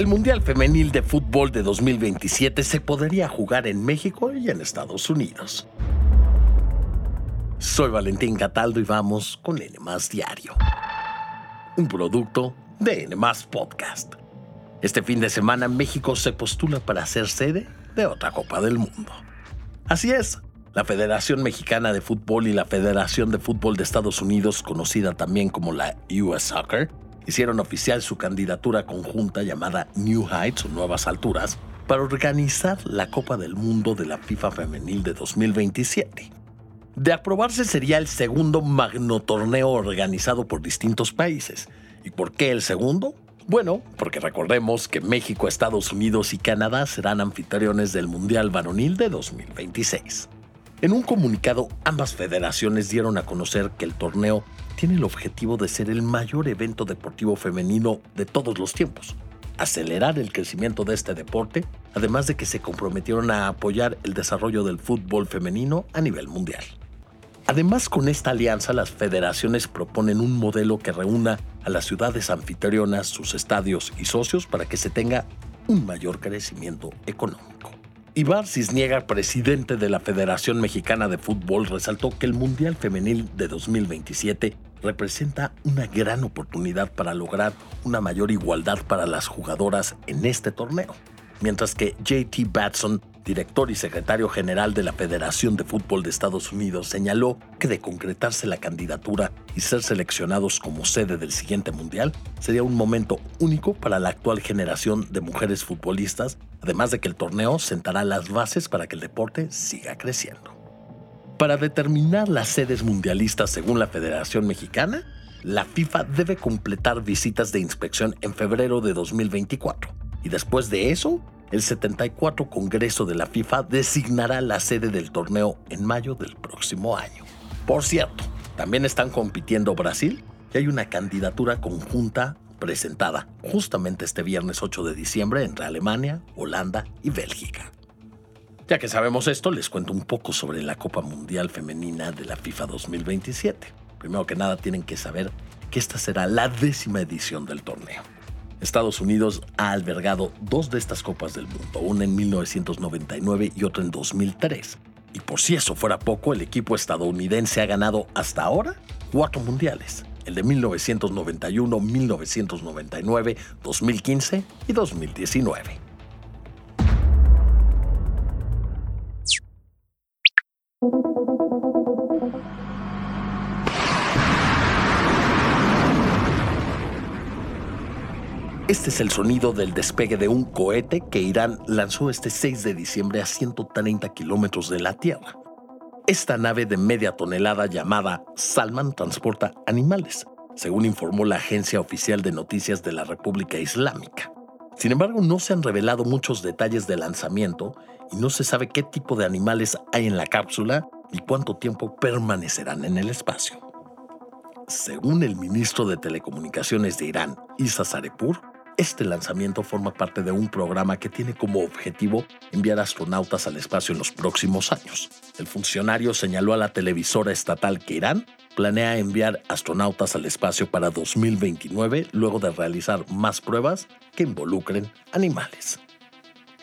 El Mundial Femenil de Fútbol de 2027 se podría jugar en México y en Estados Unidos. Soy Valentín Cataldo y vamos con N Diario, un producto de N Podcast. Este fin de semana México se postula para ser sede de otra Copa del Mundo. Así es, la Federación Mexicana de Fútbol y la Federación de Fútbol de Estados Unidos, conocida también como la US Soccer, hicieron oficial su candidatura conjunta llamada New Heights o Nuevas Alturas para organizar la Copa del Mundo de la FIFA Femenil de 2027. De aprobarse sería el segundo magno torneo organizado por distintos países. ¿Y por qué el segundo? Bueno, porque recordemos que México, Estados Unidos y Canadá serán anfitriones del Mundial Varonil de 2026. En un comunicado, ambas federaciones dieron a conocer que el torneo tiene el objetivo de ser el mayor evento deportivo femenino de todos los tiempos, acelerar el crecimiento de este deporte, además de que se comprometieron a apoyar el desarrollo del fútbol femenino a nivel mundial. Además, con esta alianza, las federaciones proponen un modelo que reúna a las ciudades anfitrionas, sus estadios y socios para que se tenga un mayor crecimiento económico. Ibar Cisniega, presidente de la Federación Mexicana de Fútbol, resaltó que el Mundial Femenil de 2027 representa una gran oportunidad para lograr una mayor igualdad para las jugadoras en este torneo, mientras que JT Batson, director y secretario general de la Federación de Fútbol de Estados Unidos, señaló que de concretarse la candidatura y ser seleccionados como sede del siguiente Mundial, sería un momento único para la actual generación de mujeres futbolistas, además de que el torneo sentará las bases para que el deporte siga creciendo. Para determinar las sedes mundialistas según la Federación Mexicana, la FIFA debe completar visitas de inspección en febrero de 2024 y después de eso, el 74 Congreso de la FIFA designará la sede del torneo en mayo del próximo año. Por cierto, también están compitiendo Brasil y hay una candidatura conjunta presentada justamente este viernes 8 de diciembre entre Alemania, Holanda y Bélgica. Ya que sabemos esto, les cuento un poco sobre la Copa Mundial Femenina de la FIFA 2027. Primero que nada, tienen que saber que esta será la décima edición del torneo. Estados Unidos ha albergado dos de estas Copas del Mundo, una en 1999 y otra en 2003. Y por si eso fuera poco, el equipo estadounidense ha ganado hasta ahora cuatro mundiales, el de 1991, 1999, 2015 y 2019. Este es el sonido del despegue de un cohete que Irán lanzó este 6 de diciembre a 130 kilómetros de la Tierra. Esta nave de media tonelada llamada Salman transporta animales, según informó la agencia oficial de noticias de la República Islámica. Sin embargo, no se han revelado muchos detalles del lanzamiento y no se sabe qué tipo de animales hay en la cápsula y cuánto tiempo permanecerán en el espacio. Según el ministro de Telecomunicaciones de Irán, Isa Sarepur, este lanzamiento forma parte de un programa que tiene como objetivo enviar astronautas al espacio en los próximos años. El funcionario señaló a la televisora estatal que Irán planea enviar astronautas al espacio para 2029 luego de realizar más pruebas que involucren animales.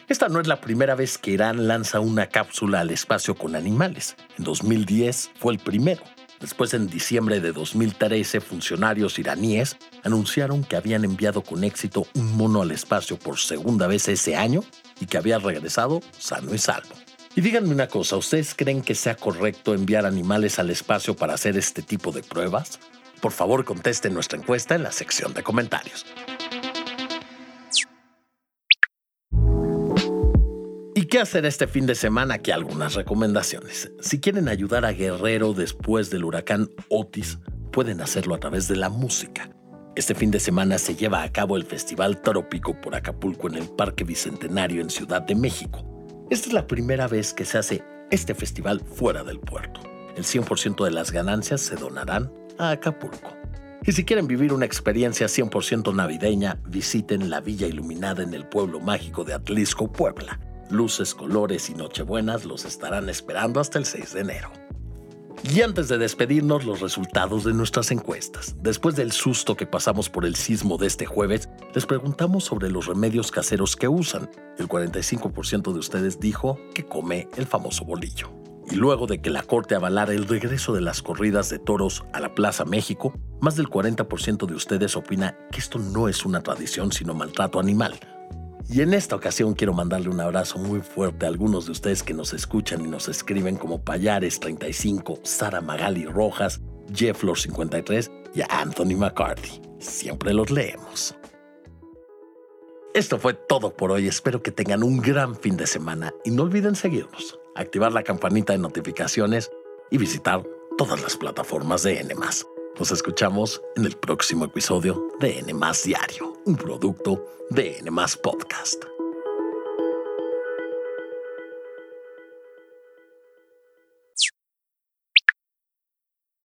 Esta no es la primera vez que Irán lanza una cápsula al espacio con animales. En 2010 fue el primero. Después, en diciembre de 2013, funcionarios iraníes anunciaron que habían enviado con éxito un mono al espacio por segunda vez ese año y que había regresado sano y salvo. Y díganme una cosa, ¿ustedes creen que sea correcto enviar animales al espacio para hacer este tipo de pruebas? Por favor, contesten nuestra encuesta en la sección de comentarios. Qué hacer este fin de semana? Aquí algunas recomendaciones. Si quieren ayudar a Guerrero después del huracán Otis, pueden hacerlo a través de la música. Este fin de semana se lleva a cabo el Festival Trópico por Acapulco en el Parque Bicentenario en Ciudad de México. Esta es la primera vez que se hace este festival fuera del puerto. El 100% de las ganancias se donarán a Acapulco. Y si quieren vivir una experiencia 100% navideña, visiten la Villa Iluminada en el pueblo mágico de Atlisco, Puebla. Luces, colores y nochebuenas los estarán esperando hasta el 6 de enero. Y antes de despedirnos, los resultados de nuestras encuestas. Después del susto que pasamos por el sismo de este jueves, les preguntamos sobre los remedios caseros que usan. El 45% de ustedes dijo que come el famoso bolillo. Y luego de que la Corte avalara el regreso de las corridas de toros a la Plaza México, más del 40% de ustedes opina que esto no es una tradición sino maltrato animal y en esta ocasión quiero mandarle un abrazo muy fuerte a algunos de ustedes que nos escuchan y nos escriben como Payares35, Sara Magali Rojas, Jefflor53 y Anthony McCarthy. Siempre los leemos. Esto fue todo por hoy. Espero que tengan un gran fin de semana y no olviden seguirnos, activar la campanita de notificaciones y visitar todas las plataformas de N. Nos escuchamos en el próximo episodio de N Diario, un producto de N Podcast.